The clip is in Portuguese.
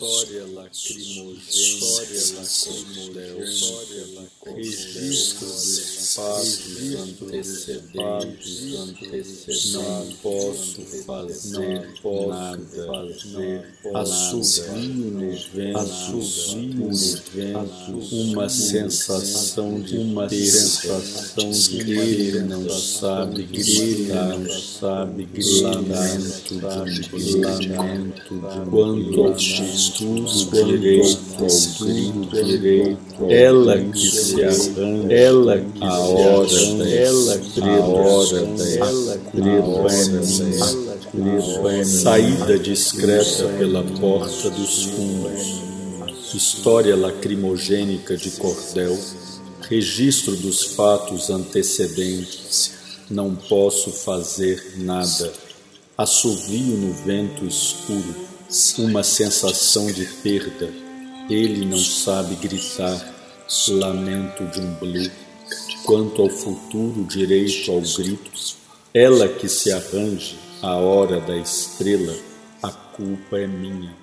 história lacrimogênica, registro dos fatos antecedentes, não posso fazer nada, assovio no vento, uma sensação de uma sensação de ele não sabe gritar, não sabe lamento de lamento quanto ao Jesus direito ao direito, ela que se arranja, ela que a hora, ela a hora treva saída discreta pela porta dos fundos, história lacrimogênica de cordel, registro dos fatos antecedentes, não posso fazer nada, assovio no vento escuro, uma sensação de perda. Ele não sabe gritar, lamento de um blue. Quanto ao futuro direito ao grito, ela que se arranje a hora da estrela, a culpa é minha.